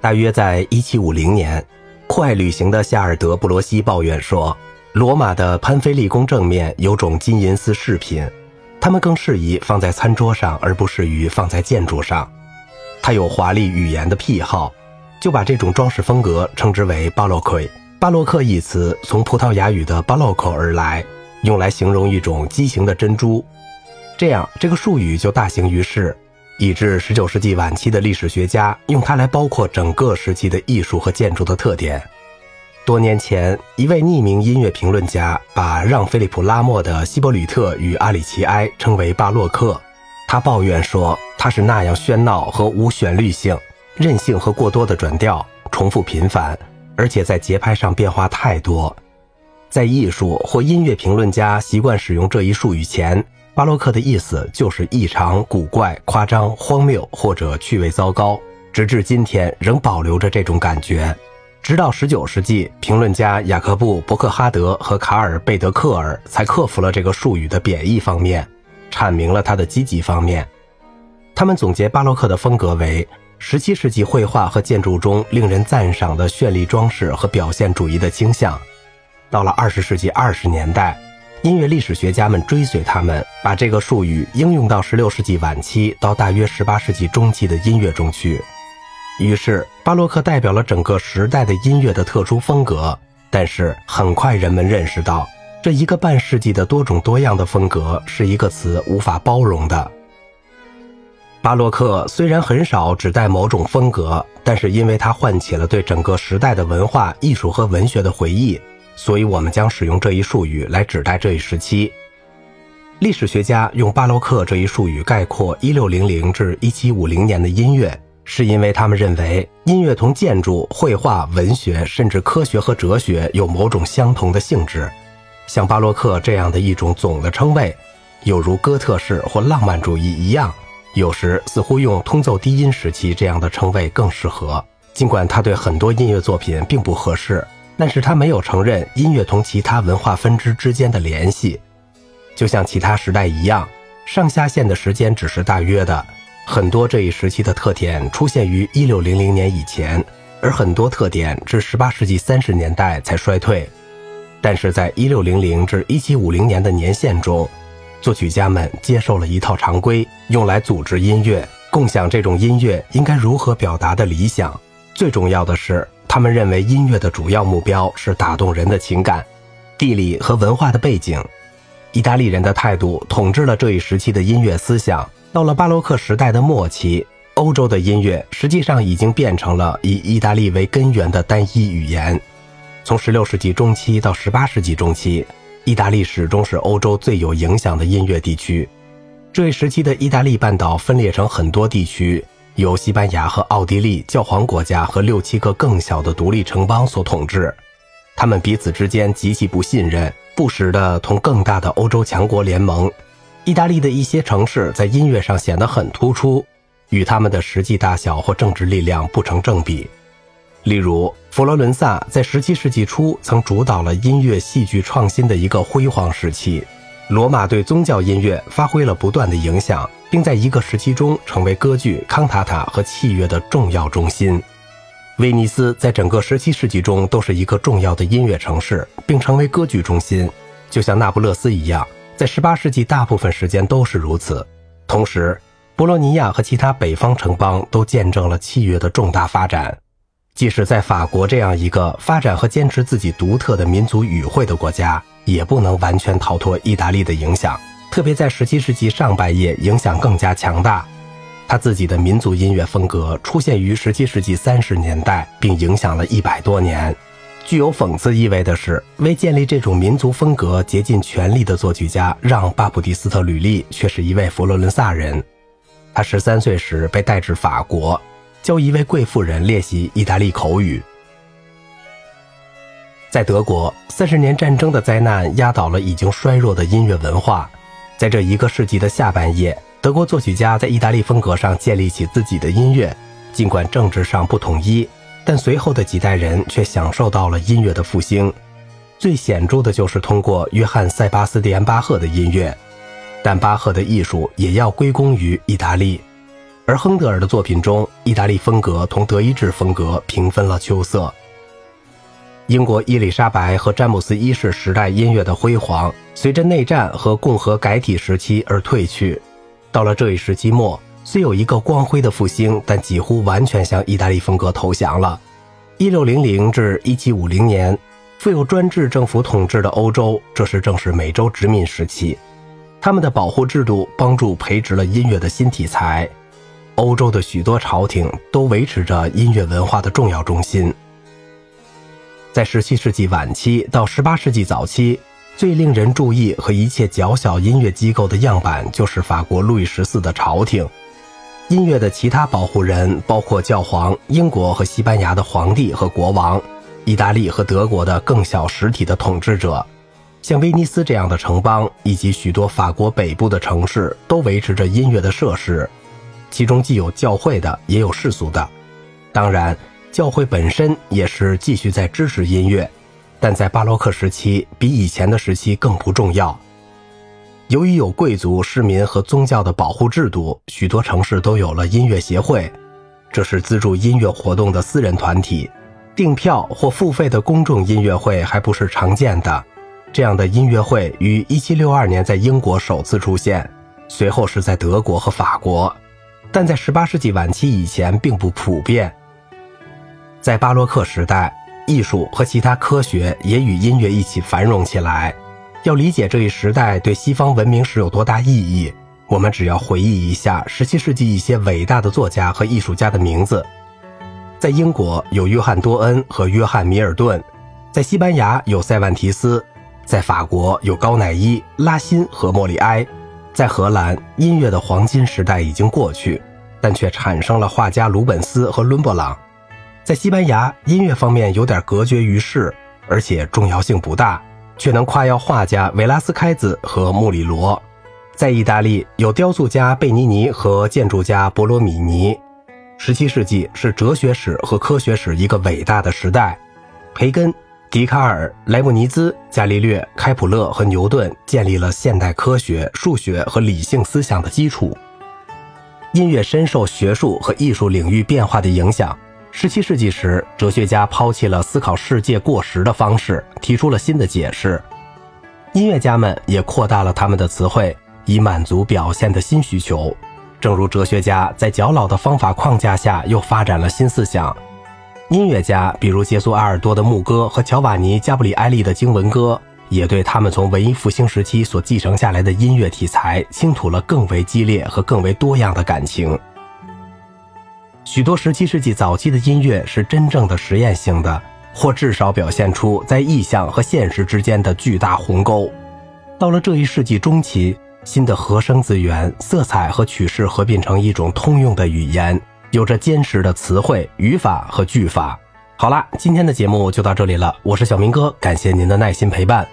大约在一七五零年，酷爱旅行的夏尔德布罗西抱怨说，罗马的潘菲利宫正面有种金银丝饰品，它们更适宜放在餐桌上，而不适于放在建筑上。他有华丽语言的癖好，就把这种装饰风格称之为巴洛克。巴洛克一词从葡萄牙语的巴洛克而来，用来形容一种畸形的珍珠。这样，这个术语就大行于世，以致19世纪晚期的历史学家用它来包括整个时期的艺术和建筑的特点。多年前，一位匿名音乐评论家把让·菲利普·拉莫的《希伯吕特与阿里奇埃》称为巴洛克。他抱怨说，它是那样喧闹和无旋律性、任性和过多的转调，重复频繁，而且在节拍上变化太多。在艺术或音乐评论家习惯使用这一术语前，巴洛克的意思就是异常、古怪、夸张、荒谬或者趣味糟糕。直至今天，仍保留着这种感觉。直到19世纪，评论家雅各布·伯克哈德和卡尔·贝德克尔才克服了这个术语的贬义方面。阐明了它的积极方面。他们总结巴洛克的风格为17世纪绘画和建筑中令人赞赏的绚丽装饰和表现主义的倾向。到了20世纪20年代，音乐历史学家们追随他们，把这个术语应用到16世纪晚期到大约18世纪中期的音乐中去。于是，巴洛克代表了整个时代的音乐的特殊风格。但是，很快人们认识到。这一个半世纪的多种多样的风格是一个词无法包容的。巴洛克虽然很少指代某种风格，但是因为它唤起了对整个时代的文化艺术和文学的回忆，所以我们将使用这一术语来指代这一时期。历史学家用巴洛克这一术语概括1600至1750年的音乐，是因为他们认为音乐同建筑、绘画、文学，甚至科学和哲学有某种相同的性质。像巴洛克这样的一种总的称谓，有如哥特式或浪漫主义一样，有时似乎用通奏低音时期这样的称谓更适合。尽管他对很多音乐作品并不合适，但是他没有承认音乐同其他文化分支之间的联系。就像其他时代一样，上下线的时间只是大约的。很多这一时期的特点出现于1600年以前，而很多特点至18世纪30年代才衰退。但是在一六零零至一七五零年的年限中，作曲家们接受了一套常规，用来组织音乐，共享这种音乐应该如何表达的理想。最重要的是，他们认为音乐的主要目标是打动人的情感、地理和文化的背景。意大利人的态度统治了这一时期的音乐思想。到了巴洛克时代的末期，欧洲的音乐实际上已经变成了以意大利为根源的单一语言。从16世纪中期到18世纪中期，意大利始终是欧洲最有影响的音乐地区。这一时期的意大利半岛分裂成很多地区，由西班牙和奥地利教皇国家和六七个更小的独立城邦所统治。他们彼此之间极其不信任，不时地同更大的欧洲强国联盟。意大利的一些城市在音乐上显得很突出，与他们的实际大小或政治力量不成正比。例如，佛罗伦萨在17世纪初曾主导了音乐戏剧创新的一个辉煌时期。罗马对宗教音乐发挥了不断的影响，并在一个时期中成为歌剧、康塔塔和器乐的重要中心。威尼斯在整个17世纪中都是一个重要的音乐城市，并成为歌剧中心，就像那不勒斯一样，在18世纪大部分时间都是如此。同时，博洛尼亚和其他北方城邦都见证了器乐的重大发展。即使在法国这样一个发展和坚持自己独特的民族语汇的国家，也不能完全逃脱意大利的影响。特别在17世纪上半叶，影响更加强大。他自己的民族音乐风格出现于17世纪30年代，并影响了一百多年。具有讽刺意味的是，为建立这种民族风格竭尽全力的作曲家让·巴普蒂斯特·吕利却是一位佛罗伦萨人。他13岁时被带至法国。教一位贵妇人练习意大利口语。在德国，三十年战争的灾难压倒了已经衰弱的音乐文化。在这一个世纪的下半叶，德国作曲家在意大利风格上建立起自己的音乐。尽管政治上不统一，但随后的几代人却享受到了音乐的复兴。最显著的就是通过约翰·塞巴斯蒂安·巴赫的音乐。但巴赫的艺术也要归功于意大利。而亨德尔的作品中，意大利风格同德意志风格平分了秋色。英国伊丽莎白和詹姆斯一世时代音乐的辉煌，随着内战和共和改体时期而退去。到了这一时期末，虽有一个光辉的复兴，但几乎完全向意大利风格投降了。一六零零至一七五零年，富有专制政府统治的欧洲，这时正是美洲殖民时期，他们的保护制度帮助培植了音乐的新题材。欧洲的许多朝廷都维持着音乐文化的重要中心。在17世纪晚期到18世纪早期，最令人注意和一切较小音乐机构的样板就是法国路易十四的朝廷。音乐的其他保护人包括教皇、英国和西班牙的皇帝和国王、意大利和德国的更小实体的统治者，像威尼斯这样的城邦以及许多法国北部的城市都维持着音乐的设施，其中既有教会的，也有世俗的。当然。教会本身也是继续在支持音乐，但在巴洛克时期比以前的时期更不重要。由于有贵族、市民和宗教的保护制度，许多城市都有了音乐协会，这是资助音乐活动的私人团体。订票或付费的公众音乐会还不是常见的。这样的音乐会于1762年在英国首次出现，随后是在德国和法国，但在18世纪晚期以前并不普遍。在巴洛克时代，艺术和其他科学也与音乐一起繁荣起来。要理解这一时代对西方文明史有多大意义，我们只要回忆一下17世纪一些伟大的作家和艺术家的名字。在英国有约翰多恩和约翰米尔顿，在西班牙有塞万提斯，在法国有高乃伊、拉辛和莫里埃，在荷兰音乐的黄金时代已经过去，但却产生了画家鲁本斯和伦勃朗。在西班牙，音乐方面有点隔绝于世，而且重要性不大，却能夸耀画家维拉斯开兹和穆里罗。在意大利，有雕塑家贝尼尼和建筑家博罗米尼。十七世纪是哲学史和科学史一个伟大的时代，培根、笛卡尔、莱布尼兹、伽利略、开普勒和牛顿建立了现代科学、数学和理性思想的基础。音乐深受学术和艺术领域变化的影响。十七世纪时，哲学家抛弃了思考世界过时的方式，提出了新的解释。音乐家们也扩大了他们的词汇，以满足表现的新需求。正如哲学家在较老的方法框架下又发展了新思想，音乐家，比如杰苏·阿尔多的牧歌和乔瓦尼·加布里埃利的经文歌，也对他们从文艺复兴时期所继承下来的音乐题材倾吐了更为激烈和更为多样的感情。许多十七世纪早期的音乐是真正的实验性的，或至少表现出在意象和现实之间的巨大鸿沟。到了这一世纪中期，新的和声资源、色彩和曲式合并成一种通用的语言，有着坚实的词汇、语法和句法。好啦，今天的节目就到这里了，我是小明哥，感谢您的耐心陪伴。